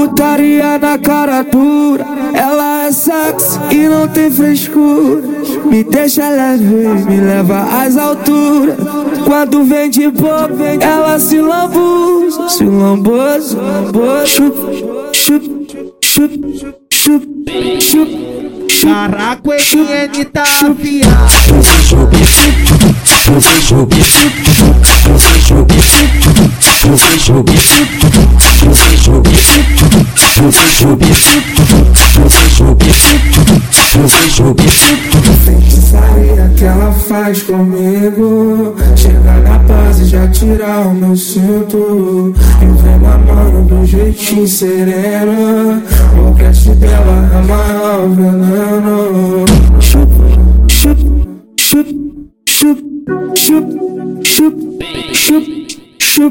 Putaria na cara dura, ela é sexy e não tem frescura. Me deixa leve, me leva às alturas. Quando vem de boa, ela se lambuza, se lambuza, chup, chup, chup, chup, chup. Caraca, o EN tá afiado. Feitiçaria que ela faz comigo Chega na base já tirar o meu cinto E vem mamando do jeitinho sereno O cast dela é maior veneno Chup, chup, chup, chup, chup, chup, chup, chup